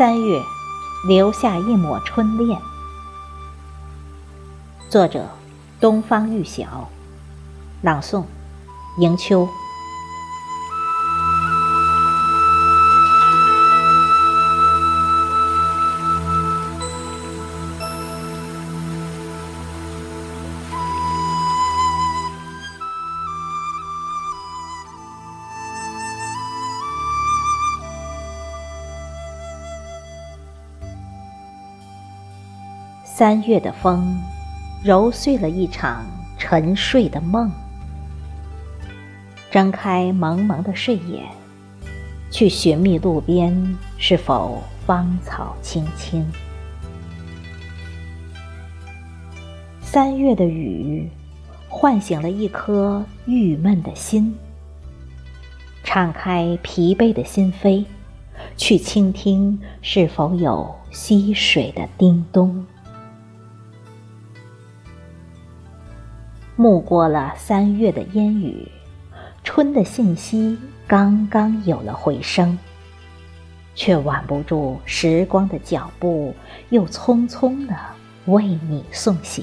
三月，留下一抹春恋。作者：东方玉晓，朗诵：迎秋。三月的风，揉碎了一场沉睡的梦。睁开蒙蒙的睡眼，去寻觅路边是否芳草青青。三月的雨，唤醒了一颗郁闷的心。敞开疲惫的心扉，去倾听是否有溪水的叮咚。暮过了三月的烟雨，春的信息刚刚有了回声，却挽不住时光的脚步，又匆匆的为你送行。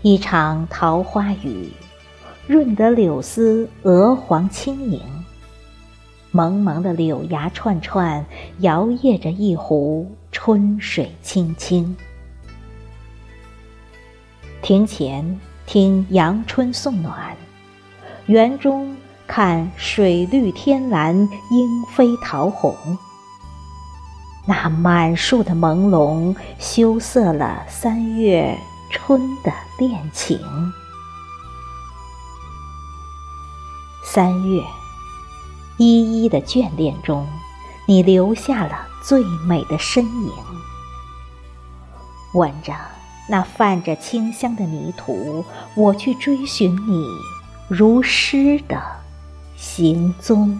一场桃花雨，润得柳丝鹅黄轻盈，蒙蒙的柳芽串串，摇曳着一湖春水清清。庭前听阳春送暖，园中看水绿天蓝，莺飞桃红。那满树的朦胧，羞涩了三月春的恋情。三月，依依的眷恋中，你留下了最美的身影，吻着。那泛着清香的泥土，我去追寻你如诗的行踪。